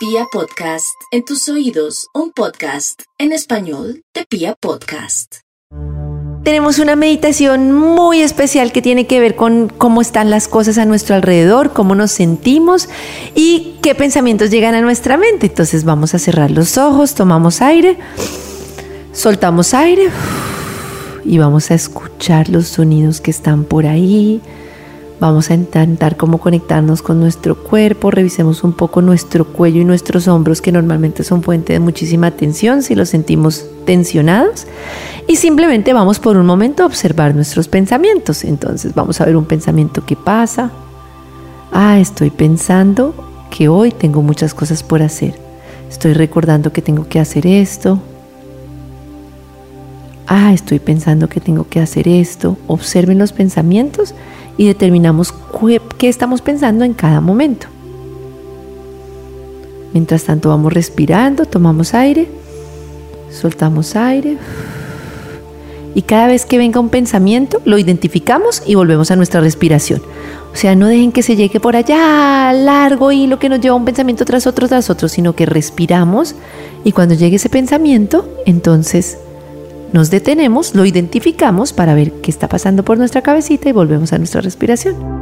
Pia Podcast, en tus oídos, un podcast en español de Pia Podcast. Tenemos una meditación muy especial que tiene que ver con cómo están las cosas a nuestro alrededor, cómo nos sentimos y qué pensamientos llegan a nuestra mente. Entonces vamos a cerrar los ojos, tomamos aire, soltamos aire y vamos a escuchar los sonidos que están por ahí Vamos a intentar cómo conectarnos con nuestro cuerpo, revisemos un poco nuestro cuello y nuestros hombros que normalmente son fuente de muchísima tensión si los sentimos tensionados y simplemente vamos por un momento a observar nuestros pensamientos. Entonces vamos a ver un pensamiento que pasa. Ah, estoy pensando que hoy tengo muchas cosas por hacer. Estoy recordando que tengo que hacer esto. Ah, estoy pensando que tengo que hacer esto. Observen los pensamientos y determinamos qué estamos pensando en cada momento. Mientras tanto vamos respirando, tomamos aire, soltamos aire. Y cada vez que venga un pensamiento, lo identificamos y volvemos a nuestra respiración. O sea, no dejen que se llegue por allá largo y lo que nos lleva un pensamiento tras otro, tras otro, sino que respiramos y cuando llegue ese pensamiento, entonces nos detenemos, lo identificamos para ver qué está pasando por nuestra cabecita y volvemos a nuestra respiración.